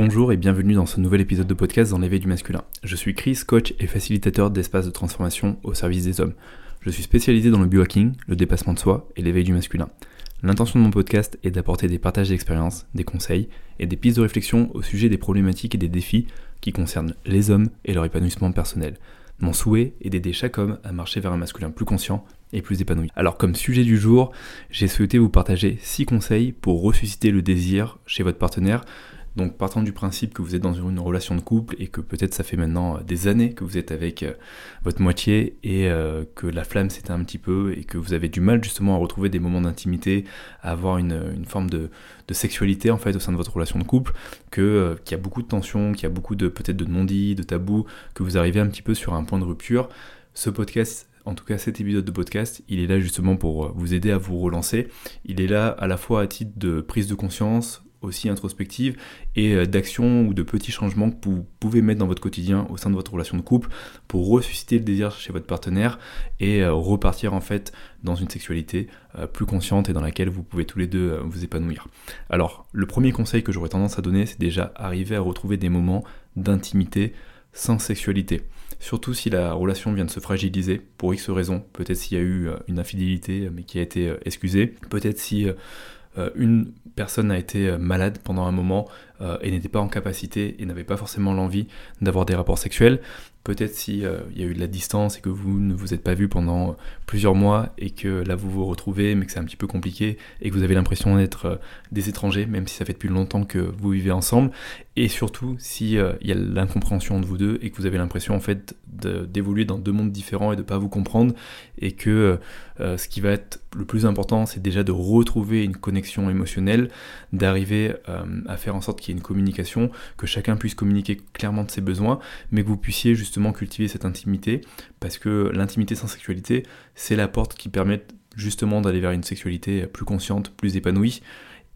Bonjour et bienvenue dans ce nouvel épisode de podcast dans l'éveil du masculin. Je suis Chris, coach et facilitateur d'espaces de transformation au service des hommes. Je suis spécialisé dans le biohacking, le dépassement de soi et l'éveil du masculin. L'intention de mon podcast est d'apporter des partages d'expériences, des conseils et des pistes de réflexion au sujet des problématiques et des défis qui concernent les hommes et leur épanouissement personnel. Mon souhait est d'aider chaque homme à marcher vers un masculin plus conscient et plus épanoui. Alors comme sujet du jour, j'ai souhaité vous partager 6 conseils pour ressusciter le désir chez votre partenaire donc partant du principe que vous êtes dans une relation de couple et que peut-être ça fait maintenant euh, des années que vous êtes avec euh, votre moitié et euh, que la flamme s'éteint un petit peu et que vous avez du mal justement à retrouver des moments d'intimité, à avoir une, forme de, sexualité en fait au sein de votre relation de couple, qu'il y a beaucoup de tensions, qu'il y a beaucoup de peut-être de non-dits, de tabous, que vous arrivez un petit peu sur un point de rupture. Ce podcast en tout cas cet épisode de podcast, il est là justement pour vous aider à vous relancer. Il est là à la fois à titre de prise de conscience, aussi introspective et euh, d'action ou de petits changements que vous pouvez mettre dans votre quotidien au sein de votre relation de couple pour ressusciter le désir chez votre partenaire et euh, repartir en fait dans une sexualité euh, plus consciente et dans laquelle vous pouvez tous les deux vous épanouir. Alors le premier conseil que j'aurais tendance à donner c'est déjà arriver à retrouver des moments d'intimité sans sexualité. Surtout si la relation vient de se fragiliser pour X raisons, peut-être s'il y a eu une infidélité mais qui a été excusée, peut-être si une personne a été euh, malade pendant un moment euh, et n'était pas en capacité et n'avait pas forcément l'envie d'avoir des rapports sexuels, Peut-être s'il euh, y a eu de la distance et que vous ne vous êtes pas vu pendant plusieurs mois et que là vous vous retrouvez mais que c'est un petit peu compliqué et que vous avez l'impression d'être euh, des étrangers même si ça fait depuis longtemps que vous vivez ensemble. Et surtout s'il euh, y a l'incompréhension de vous deux et que vous avez l'impression en fait d'évoluer dans deux mondes différents et de pas vous comprendre et que ce qui va être le plus important c'est déjà de retrouver une connexion émotionnelle, d'arriver à faire en sorte qu'il y ait une communication, que chacun puisse communiquer clairement de ses besoins mais que vous puissiez justement cultiver cette intimité, parce que l'intimité sans sexualité, c'est la porte qui permet justement d'aller vers une sexualité plus consciente, plus épanouie.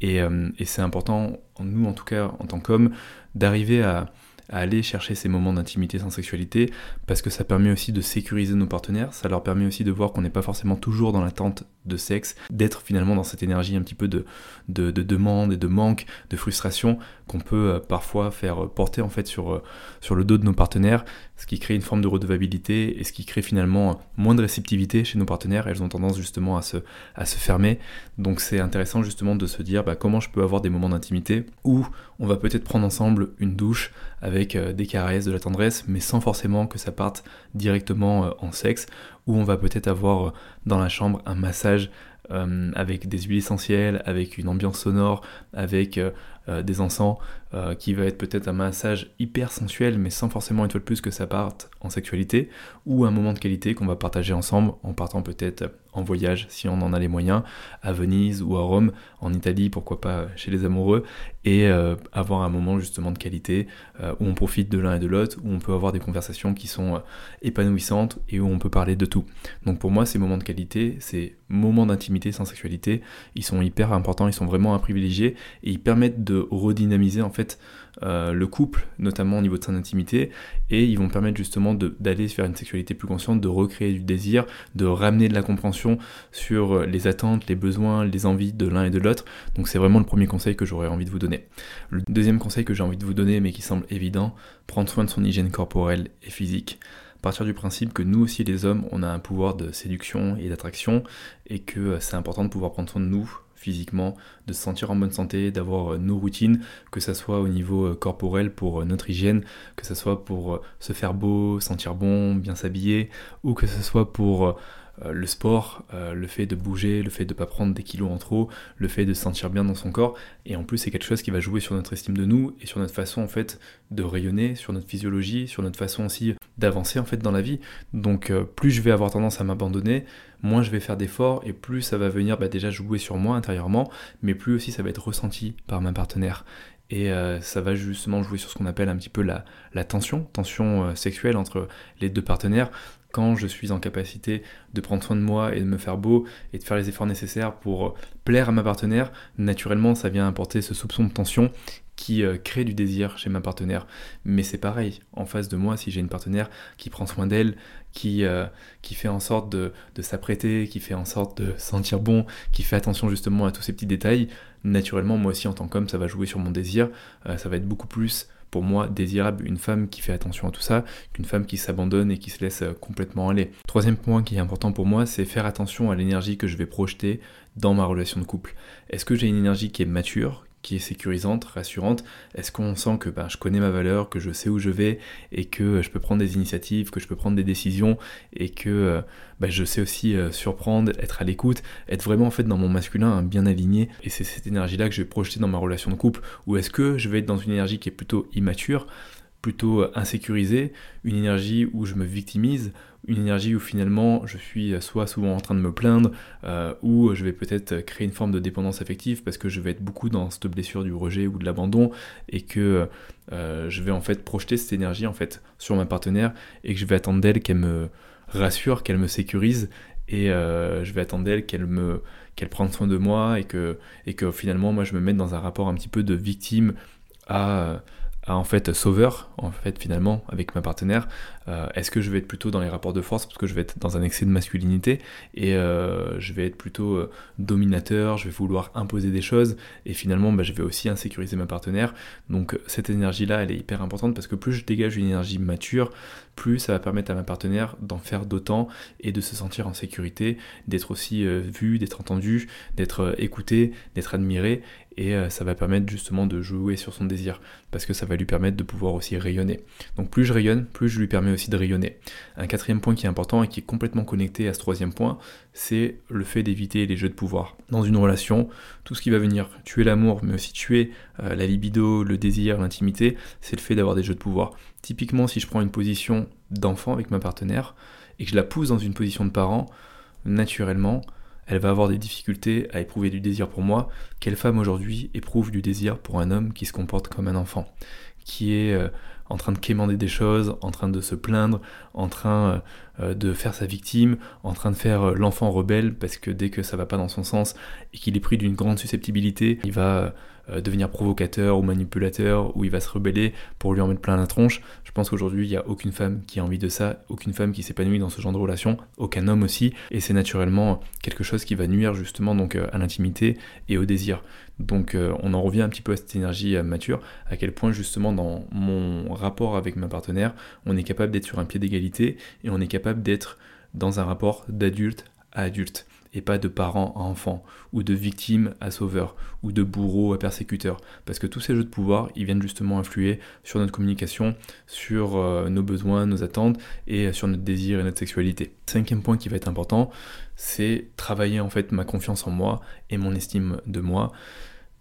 Et, euh, c'est important, nous en tout cas, en tant qu'hommes, d'arriver à, à aller chercher ces moments d'intimité sans sexualité, parce que ça permet aussi de sécuriser nos partenaires, ça leur permet aussi de voir qu'on n'est pas forcément toujours dans l'attente de sexe, d'être finalement dans cette énergie un petit peu de, de, demande et de manque, de frustration qu'on peut euh, parfois faire porter en fait sur, euh, sur le dos de nos partenaires, ce qui crée une forme de redevabilité et ce qui crée finalement moins de réceptivité chez nos partenaires, elles ont tendance justement à se, à se fermer, donc c'est intéressant justement de se dire bah, comment je peux avoir des moments d'intimité où on va peut-être prendre ensemble une douche avec euh, des caresses, de la tendresse, mais sans forcément que ça parte directement en sexe, où on va peut-être avoir dans la chambre un massage euh, avec des huiles essentielles, avec une ambiance sonore, avec euh, euh, des encens, qui va être peut-être un massage hyper sensuel, mais sans forcément une fois de plus que ça parte en sexualité, ou un moment de qualité qu'on va partager ensemble en partant peut-être en voyage, si on en a les moyens, à Venise ou à Rome, en Italie, pourquoi pas chez les amoureux, et avoir un moment justement de qualité où on profite de l'un et de l'autre, où on peut avoir des conversations qui sont épanouissantes et où on peut parler de tout. Donc pour moi, ces moments de qualité, ces moments d'intimité, sans sexualité, ils sont hyper importants, ils sont vraiment à et ils permettent de redynamiser en fait euh, le couple, notamment au niveau de son intimité, et ils vont permettre justement d'aller vers une sexualité plus consciente, de recréer du désir, de ramener de la compréhension sur les attentes, les besoins, les envies de l'un et de l'autre. Donc c'est vraiment le premier conseil que j'aurais envie de vous donner. Le deuxième conseil que j'ai envie de vous donner, mais qui semble évident, prendre soin de son hygiène corporelle et physique partir du principe que nous aussi les hommes, on a un pouvoir de séduction et d'attraction et que euh, c'est important de pouvoir prendre soin de nous physiquement, de se sentir en bonne santé, d'avoir euh, nos routines, que ce soit au niveau euh, corporel pour notre hygiène, que ce soit pour se faire beau, sentir bon, bien s'habiller, ou que ce soit pour euh, le sport, euh, le fait de bouger, le fait de ne pas prendre des kilos en trop, le fait de se sentir bien dans son corps, et en plus c'est quelque chose qui va jouer sur notre estime de nous et sur notre façon en fait de rayonner, sur notre physiologie, sur notre façon aussi d'avancer en fait dans la vie. Donc euh, plus je vais avoir tendance à m'abandonner, moins je vais faire d'efforts et plus ça va venir bah, déjà jouer sur moi intérieurement, mais plus aussi ça va être ressenti par ma partenaire et ça va justement jouer sur ce qu'on appelle un petit peu la, tension, tension sexuelle entre les deux partenaires quand je suis en capacité de prendre soin de moi et de me faire beau et de faire les efforts nécessaires pour plaire à ma partenaire, naturellement ça vient apporter ce soupçon de tension qui euh, crée du désir chez ma partenaire. Mais c'est pareil, en face de moi, si j'ai une partenaire qui prend soin d'elle, qui, euh, fait en sorte de, s'apprêter, qui fait en sorte de sentir bon, qui fait attention justement à tous ces petits détails, naturellement, moi aussi en tant qu'homme, ça va jouer sur mon désir, euh, ça va être beaucoup plus pour moi désirable une femme qui fait attention à tout ça qu'une femme qui s'abandonne et qui se laisse complètement aller. Troisième point qui est important pour moi, c'est faire attention à l'énergie que je vais projeter dans ma relation de couple. Est-ce que j'ai une énergie qui est mature, qui est sécurisante, rassurante. Est-ce qu'on sent que ben, je connais ma valeur, que je sais où je vais et que je peux prendre des initiatives, que je peux prendre des décisions et que euh, ben, je sais aussi euh, surprendre, être à l'écoute, être vraiment en fait dans mon masculin hein, bien aligné et c'est cette énergie-là que je vais projeter dans ma relation de couple. Ou est-ce que je vais être dans une énergie qui est plutôt immature plutôt euh, insécurisée, une énergie où je me victimise, une énergie où finalement je suis soit souvent en train de me plaindre, euh, ou je vais peut-être créer une forme de dépendance affective parce que je vais être beaucoup dans cette blessure du rejet ou de l'abandon, et que euh, je vais en fait projeter cette énergie en fait sur ma partenaire, et que je vais attendre d'elle qu'elle me rassure, qu'elle me sécurise, et je vais attendre d'elle qu'elle me qu'elle prenne soin de moi et que et que finalement moi je me mette dans un rapport un petit peu de victime à en fait sauveur en fait finalement avec ma partenaire euh, est-ce que je vais être plutôt dans les rapports de force parce que je vais être dans un excès de masculinité et euh, je vais être plutôt euh, dominateur je vais vouloir imposer des choses et finalement bah, je vais aussi insécuriser ma partenaire. Donc cette énergie là elle est hyper importante parce que plus je dégage une énergie mature plus ça va permettre à ma partenaire d'en faire d'autant et de se sentir en sécurité d'être aussi vu d'être entendu d'être écouté d'être admiré et euh, ça va permettre justement de jouer sur son désir parce que ça va lui permettre de pouvoir aussi rayonner. Donc plus je rayonne, plus je lui permets aussi de rayonner. Un quatrième point qui est important et qui est complètement connecté à ce troisième point, c'est le fait d'éviter les jeux de pouvoir. Dans une relation, tout ce qui va venir tuer l'amour, mais aussi tuer euh, la libido, le désir, l'intimité, c'est le fait d'avoir des jeux de pouvoir. Typiquement, si je prends une position d'enfant avec ma partenaire et que je la pousse dans une position de parent, naturellement, elle va avoir des difficultés à éprouver du désir pour moi. Quelle femme aujourd'hui éprouve du désir pour un homme qui se comporte comme un enfant Qui est euh, en train de quémander des choses, en train de se plaindre, en train euh, euh, de faire sa victime, en train de faire l'enfant rebelle parce que dès que ça va pas dans son sens et qu'il est pris d'une grande susceptibilité, il va euh, devenir provocateur ou manipulateur, ou il va se rebeller pour lui en mettre plein la tronche. Je pense qu'aujourd'hui, il n'y a aucune femme qui a envie de ça, aucune femme qui s'épanouit dans ce genre de relation, aucun homme aussi, et c'est naturellement quelque chose qui va nuire justement euh, à l'intimité et au désir. Donc euh, on en revient un petit peu à cette énergie mature, à quel point justement dans mon rapport avec ma partenaire, on est capable d'être sur un pied d'égalité et on est capable d'être dans un rapport d'adulte à adulte et pas de parents à enfants, ou de victimes à sauveurs, ou de bourreaux à persécuteurs. Parce que tous ces jeux de pouvoir, ils viennent justement influer sur notre communication, sur euh, nos besoins, nos attentes, et sur notre désir et notre sexualité. Cinquième point qui va être important, c'est travailler en fait ma confiance en moi et mon estime de moi.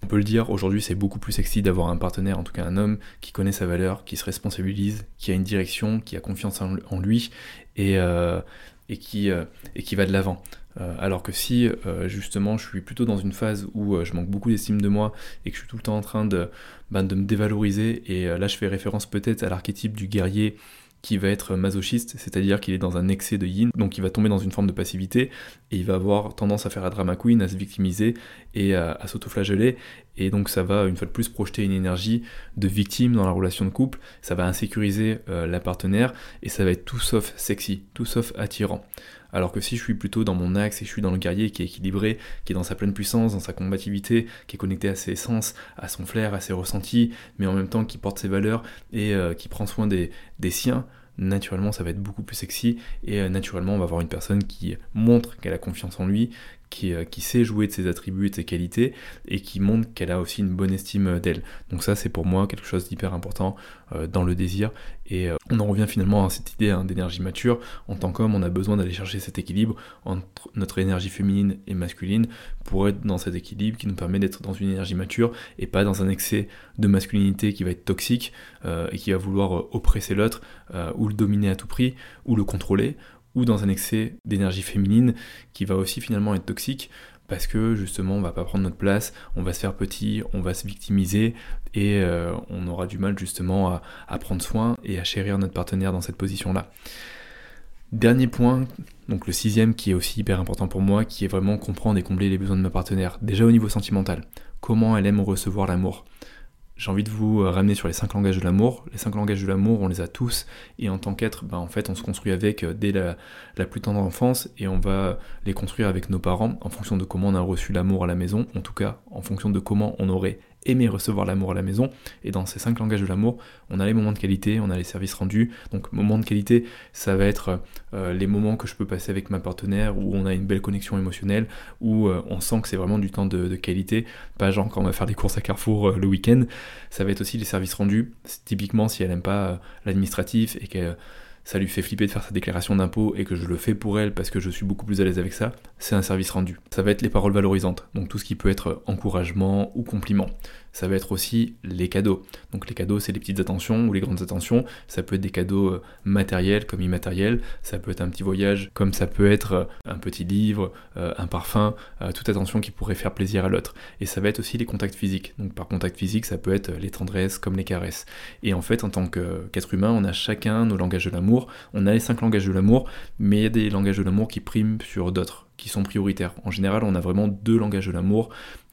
On peut le dire, aujourd'hui c'est beaucoup plus sexy d'avoir un partenaire, en tout cas un homme, qui connaît sa valeur, qui se responsabilise, qui a une direction, qui a confiance en, lui et, euh, et, qui, euh, et qui va de l'avant. Euh, alors que si euh, justement je suis plutôt dans une phase où je manque beaucoup d'estime de moi et que je suis tout le temps en train de, ben, de me dévaloriser, et là je fais référence peut-être à l'archétype du guerrier qui va être masochiste, c'est-à-dire qu'il est dans un excès de yin, donc il va tomber dans une forme de passivité, et il va avoir tendance à faire la drama queen, à se victimiser et à, à s'autoflageller, et donc ça va une fois de plus projeter une énergie de victime dans la relation de couple, ça va insécuriser la partenaire, et ça va être tout sauf sexy, tout sauf attirant. Alors que si je suis plutôt dans mon axe et je suis dans le guerrier qui est équilibré, qui est dans sa pleine puissance, dans sa combativité, qui est connecté à ses sens, à son flair, à ses ressentis, mais en même temps qui porte ses valeurs et euh, qui prend soin des, des siens, naturellement ça va être beaucoup plus sexy et euh, naturellement on va avoir une personne qui montre qu'elle a confiance en lui, euh, qui, sait jouer de ses attributs et de ses qualités et qui montre qu'elle a aussi une bonne estime d'elle. Donc ça c'est pour moi quelque chose d'hyper important euh, dans le désir et euh, on en revient finalement à cette idée hein, d'énergie mature. En tant qu'homme on a besoin d'aller chercher cet équilibre entre notre énergie féminine et masculine pour être dans cet équilibre qui nous permet d'être dans une énergie mature et pas dans un excès de masculinité qui va être toxique et qui va vouloir oppresser l'autre ou le dominer à tout prix ou le contrôler ou dans un excès d'énergie féminine qui va aussi finalement être toxique parce que justement on va pas prendre notre place, on va se faire petit, on va se victimiser et euh, on aura du mal justement à, prendre soin et à chérir notre partenaire dans cette position-là. Dernier point, donc le sixième qui est aussi hyper important pour moi, qui est vraiment comprendre et combler les besoins de ma partenaire, déjà au niveau sentimental. Comment elle aime recevoir l'amour j'ai envie de vous ramener sur les cinq langages de l'amour. Les cinq langages de l'amour, on les a tous, et en tant qu'être, ben, en fait, on se construit avec dès la, la, plus tendre enfance, et on va les construire avec nos parents en fonction de comment on a reçu l'amour à la maison, en tout cas en fonction de comment on aurait aimer recevoir l'amour à la maison. Et dans ces cinq langages de l'amour, on a les moments de qualité, on a les services rendus. Donc moments de qualité, ça va être euh, les moments que je peux passer avec ma partenaire où on a une belle connexion émotionnelle, où euh, on sent que c'est vraiment du temps de, qualité, pas genre quand on va faire des courses à Carrefour euh, le week-end. Ça va être aussi les services rendus. Typiquement si elle n'aime pas l'administratif et que ça lui fait flipper de faire sa déclaration d'impôt et que je le fais pour elle parce que je suis beaucoup plus à l'aise avec ça, c'est un service rendu. Ça va être les paroles valorisantes, donc tout ce qui peut être encouragement ou compliment ça va être aussi les cadeaux. Donc les cadeaux, c'est les petites attentions ou les grandes attentions. Ça peut être des cadeaux euh, matériels comme immatériels. Ça peut être un petit voyage comme ça peut être euh, un petit livre, euh, un parfum, toute attention qui pourrait faire plaisir à l'autre. Et ça va être aussi les contacts physiques. Donc par contact physique, ça peut être les tendresses comme les caresses. Et en fait, en tant qu'être humain, on a chacun nos langages de l'amour. On a les cinq langages de l'amour, mais il y a des langages de l'amour qui priment sur d'autres qui sont prioritaires. En général, on a vraiment deux langages de l'amour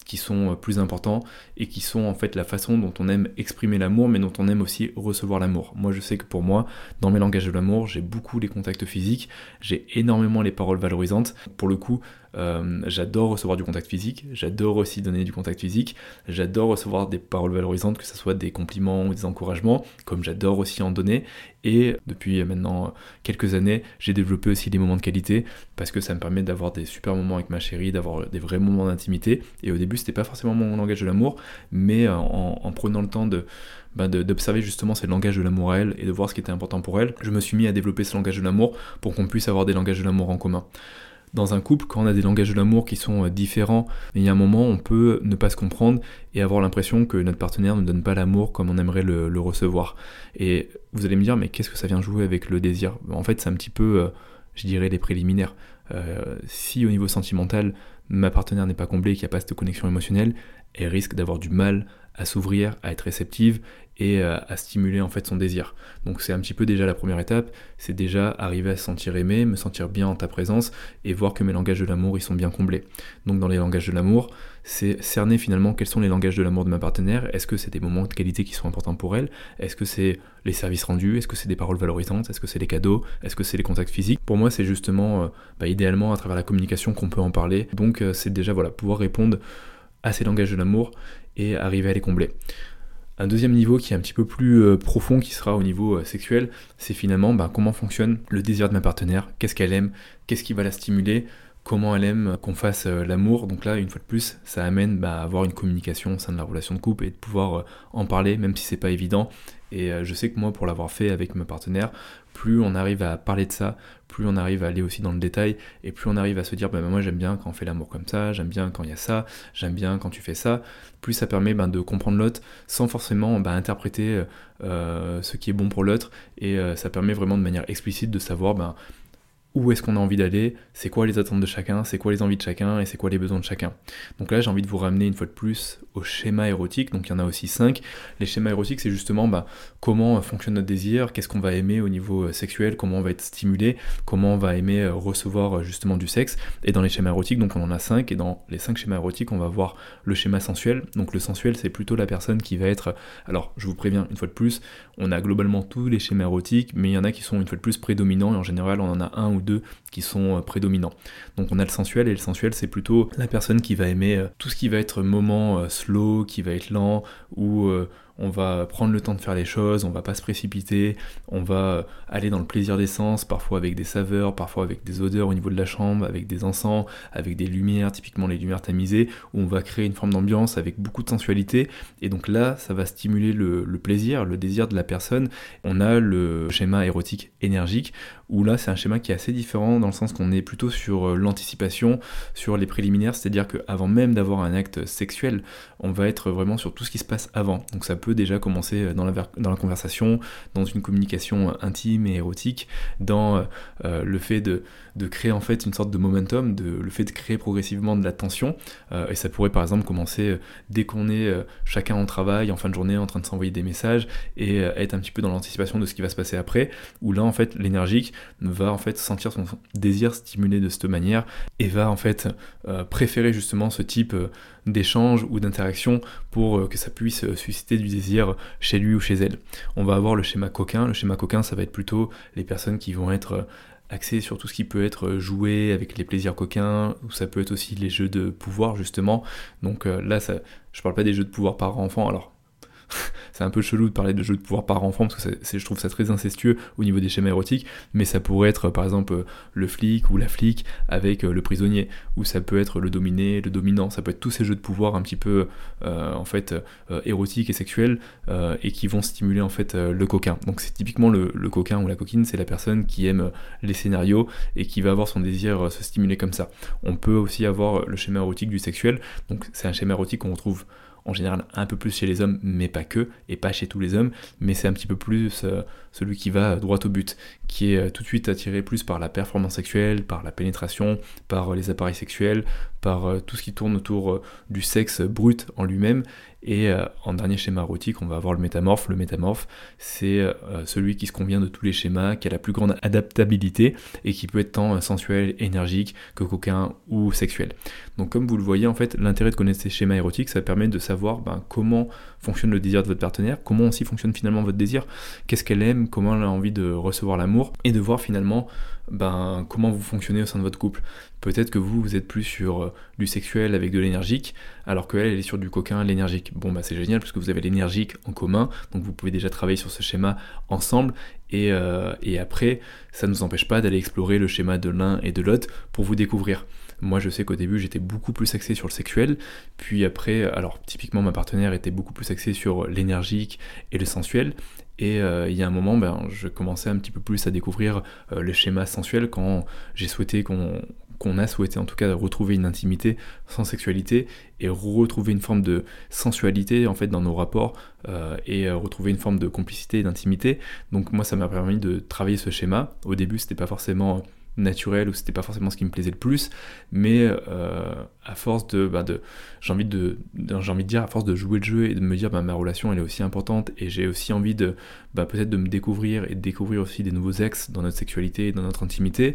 qui sont euh, plus importants et qui sont en fait la façon dont on aime exprimer l'amour, mais dont on aime aussi recevoir l'amour. Moi, je sais que pour moi, dans mes langages de l'amour, j'ai beaucoup les contacts physiques, j'ai énormément les paroles valorisantes. Pour le coup, euh, j'adore recevoir du contact physique, j'adore aussi donner du contact physique, j'adore recevoir des paroles valorisantes, que ce soit des compliments ou des encouragements, comme j'adore aussi en donner. Et depuis maintenant quelques années, j'ai développé aussi des moments de qualité parce que ça me permet d'avoir des super moments avec ma chérie, d'avoir des vrais moments d'intimité. Et au début, c'était pas forcément mon langage de l'amour, mais en, prenant le temps de ben d'observer justement ces langages de l'amour à elle et de voir ce qui était important pour elle, je me suis mis à développer ce langage de l'amour pour qu'on puisse avoir des langages de l'amour en commun dans un couple, quand on a des langages de l'amour qui sont euh, différents, il y a un moment, on peut ne pas se comprendre et avoir l'impression que notre partenaire ne donne pas l'amour comme on aimerait le, recevoir. Et vous allez me dire, mais qu'est-ce que ça vient jouer avec le désir? En fait, c'est un petit peu, euh, je dirais, les préliminaires. Euh, si au niveau sentimental, ma partenaire n'est pas comblée qu'il n'y a pas cette connexion émotionnelle, elle risque d'avoir du mal à s'ouvrir, à être réceptive et euh, à stimuler en fait son désir. Donc c'est un petit peu déjà la première étape, c'est déjà arriver à se sentir aimé, me sentir bien en ta présence et voir que mes langages de l'amour ils sont bien comblés. Donc dans les langages de l'amour, c'est cerner finalement quels sont les langages de l'amour de ma partenaire, est-ce que c'est des moments de qualité qui sont importants pour elle, est-ce que c'est les services rendus, est-ce que c'est des paroles valorisantes, est-ce que c'est les cadeaux, est-ce que c'est les contacts physiques? Pour moi c'est justement euh, bah, idéalement à travers la communication qu'on peut en parler. Donc euh, c'est déjà voilà pouvoir répondre à ces langages de l'amour et arriver à les combler. Un deuxième niveau qui est un petit peu plus euh, profond, qui sera au niveau euh, sexuel, c'est finalement bah, comment fonctionne le désir de ma partenaire, qu'est-ce qu'elle aime, qu'est-ce qui va la stimuler, comment elle aime qu'on fasse l'amour? Donc là, une fois de plus, ça amène bah, à avoir une communication au sein de la relation de couple et de pouvoir en parler, même si c'est pas évident. Et je sais que moi, pour l'avoir fait avec ma partenaire, plus on arrive à parler de ça, plus on arrive à aller aussi dans le détail, et plus on arrive à se dire, bah, moi j'aime bien quand on fait l'amour comme ça, j'aime bien quand il y a ça, j'aime bien quand tu fais ça, plus ça permet ben, de comprendre l'autre sans forcément ben, interpréter euh, ce qui est bon pour l'autre, et euh, ça permet vraiment de manière explicite de savoir ben, où est-ce qu'on a envie d'aller, c'est quoi les attentes de chacun, c'est quoi les envies de chacun et c'est quoi les besoins de chacun. Donc là, j'ai envie de vous ramener une fois de plus au schéma érotique. Donc il y en a aussi cinq. Les schémas érotiques, c'est justement bah, comment fonctionne notre désir, qu'est-ce qu'on va aimer au niveau euh, sexuel, comment on va être stimulé, comment on va aimer euh, recevoir euh, justement du sexe. Et dans les schémas érotiques, donc on en a cinq. Et dans les cinq schémas érotiques, on va voir le schéma sensuel. Donc le sensuel, c'est plutôt la personne qui va être. Alors je vous préviens une fois de plus, on a globalement tous les schémas érotiques, mais il y en a qui sont une fois de plus prédominants et en général on en a un ou deux qui sont euh, prédominants. Donc on a le sensuel et le sensuel c'est plutôt la personne qui va aimer euh, tout ce qui va être moment euh, slow, qui va être lent ou on va prendre le temps de faire les choses, on va pas se précipiter, on va aller dans le plaisir des sens, parfois avec des saveurs, parfois avec des odeurs au niveau de la chambre, avec des encens, avec des lumières, typiquement les lumières tamisées, où on va créer une forme d'ambiance avec beaucoup de sensualité. Et donc là, ça va stimuler le, plaisir, le désir de la personne. On a le schéma érotique énergique, où là, c'est un schéma qui est assez différent dans le sens qu'on est plutôt sur euh, l'anticipation, sur les préliminaires, c'est-à-dire qu'avant même d'avoir un acte sexuel, on va être vraiment sur tout ce qui se passe avant. Donc ça peut déjà commencer euh, dans la, conversation, dans une communication euh, intime et érotique, dans euh, le fait de, de, créer en fait une sorte de momentum, de, le fait de créer progressivement de la tension. et ça pourrait par exemple commencer dès qu'on est chacun en travail, en fin de journée, en train de s'envoyer des messages et être un petit peu dans l'anticipation de ce qui va se passer après, où là en fait l'énergique va en fait sentir son désir stimulé de cette manière et va en fait préférer justement ce type d'échange ou d'interaction pour que ça puisse susciter du désir chez lui ou chez elle. On va avoir le schéma coquin. Le schéma coquin, ça va être plutôt les personnes qui vont être axé sur tout ce qui peut être joué avec les plaisirs coquins, ou ça peut être aussi les jeux de pouvoir justement. Donc là, ça, je parle pas des jeux de pouvoir par enfant, alors c'est un peu chelou de parler de jeux de pouvoir par enfant, parce que je trouve ça très incestueux au niveau des schémas érotiques, mais ça pourrait être par exemple le flic ou la flic avec euh, le prisonnier, ou ça peut être le dominé, le dominant, ça peut être tous ces jeux de pouvoir un petit peu euh, en fait euh, érotiques et sexuels, et qui vont stimuler en fait le coquin. Donc c'est typiquement le, le, coquin ou la coquine, c'est la personne qui aime les scénarios et qui va avoir son désir se stimuler comme ça. On peut aussi avoir le schéma érotique du sexuel, donc c'est un schéma érotique qu'on retrouve en général un peu plus chez les hommes, mais pas que, et pas chez tous les hommes, mais c'est un petit peu plus euh, celui qui va droit au but, qui est euh, tout de suite attiré plus par la performance sexuelle, par la pénétration, par euh, les appareils sexuels, par tout ce qui tourne autour du sexe brut en lui-même, et euh, en dernier schéma érotique, on va avoir le métamorphe. Le métamorphe, c'est euh, celui qui se convient de tous les schémas, qui a la plus grande adaptabilité et qui peut être tant euh, sensuel, énergique que coquin ou sexuel. Donc comme vous le voyez, en fait, l'intérêt de connaître ces schémas érotiques, ça permet de savoir ben, comment fonctionne le désir de votre partenaire, comment aussi fonctionne finalement votre désir, qu'est-ce qu'elle aime, comment elle a envie de recevoir l'amour, et de voir finalement ben, comment vous fonctionnez au sein de votre couple. Peut-être que vous, vous êtes plus sur du sexuel avec de l'énergique, alors qu'elle, elle est sur du coquin, l'énergique. Bon, bah c'est génial parce que vous avez l'énergique en commun, donc vous pouvez déjà travailler sur ce schéma ensemble, et, euh, après, ça ne nous empêche pas d'aller explorer le schéma de l'un et de l'autre pour vous découvrir. Moi, je sais qu'au début, j'étais beaucoup plus axé sur le sexuel, puis après, alors typiquement, ma partenaire était beaucoup plus axée sur l'énergique et le sensuel, et euh, il y a un moment, ben, je commençais un petit peu plus à découvrir euh, le schéma sensuel quand j'ai souhaité qu'on qu'on a souhaité en tout cas retrouver une intimité sans sexualité et retrouver une forme de sensualité en fait dans nos rapports euh, et retrouver une forme de complicité et d'intimité. Donc moi ça m'a permis de travailler ce schéma. Au début c'était pas forcément naturel ou c'était pas forcément ce qui me plaisait le plus, mais euh, à force de, bah j'ai envie de, j'ai envie de dire à force de jouer le jeu et de me dire bah, ma relation elle est aussi importante et j'ai aussi envie de bah, peut-être de me découvrir et de découvrir aussi des nouveaux ex dans notre sexualité et dans notre intimité,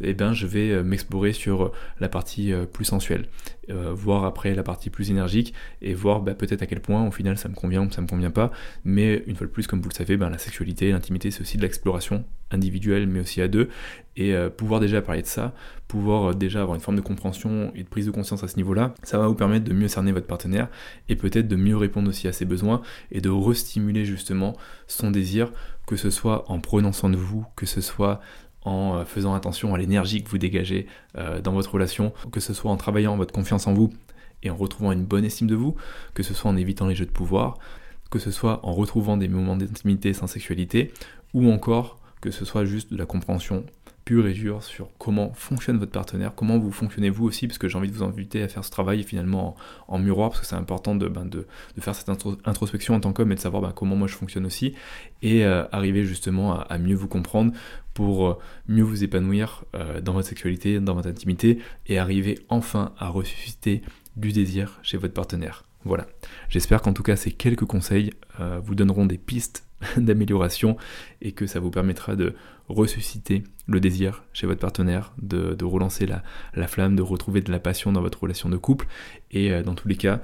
et eh ben je vais euh, m'explorer sur la partie euh, plus sensuelle, voir après la partie plus énergique et voir bah, peut-être à quel point au final ça me convient ou ça me convient pas, mais une fois de plus comme vous le savez, ben, la sexualité, l'intimité c'est aussi de l'exploration individuelle mais aussi à deux. Et pouvoir déjà parler de ça, pouvoir déjà avoir une forme de compréhension et de prise de conscience à ce niveau-là, ça va vous permettre de mieux cerner votre partenaire et peut-être de mieux répondre aussi à ses besoins et de restimuler justement son désir, que ce soit en prenant soin de vous, que ce soit en euh, faisant attention à l'énergie que vous dégagez euh, dans votre relation, que ce soit en travaillant votre confiance en vous et en retrouvant une bonne estime de vous, que ce soit en évitant les jeux de pouvoir, que ce soit en retrouvant des moments d'intimité sans sexualité, ou encore que ce soit juste de la compréhension et dur sur comment fonctionne votre partenaire, comment vous fonctionnez vous aussi, parce que j'ai envie de vous inviter à faire ce travail finalement en, miroir, parce que c'est important de, ben, faire cette introspection en tant qu'homme et de savoir ben, comment moi je fonctionne aussi, et euh, arriver justement à, mieux vous comprendre pour euh, mieux vous épanouir euh, dans votre sexualité, dans votre intimité, et arriver enfin à ressusciter du désir chez votre partenaire. Voilà. J'espère qu'en tout cas ces quelques conseils vous donneront des pistes d'amélioration et que ça vous permettra de ressusciter le désir chez votre partenaire, de, relancer la, la, flamme, de retrouver de la passion dans votre relation de couple. Et euh, dans tous les cas,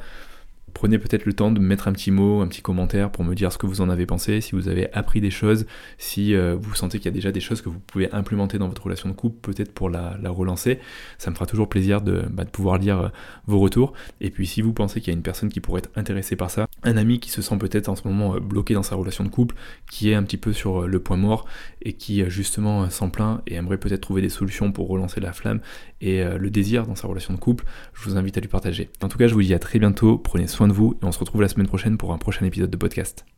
Prenez peut-être le temps de mettre un petit mot, un petit commentaire pour me dire ce que vous en avez pensé, si vous avez appris des choses, si euh, vous sentez qu'il y a déjà des choses que vous pouvez implémenter dans votre relation de couple, peut-être pour la, relancer. Ça me fera toujours plaisir de, bah, pouvoir lire euh, vos retours. Et puis si vous pensez qu'il y a une personne qui pourrait être intéressée par ça, un ami qui se sent peut-être en ce moment euh, bloqué dans sa relation de couple, qui est un petit peu sur le point mort et qui justement s'en plaint et aimerait peut-être trouver des solutions pour relancer la flamme et le désir dans sa relation de couple, je vous invite à lui partager. En tout cas, je vous dis à très bientôt, prenez soin de vous et on se retrouve la semaine prochaine pour un prochain épisode de podcast.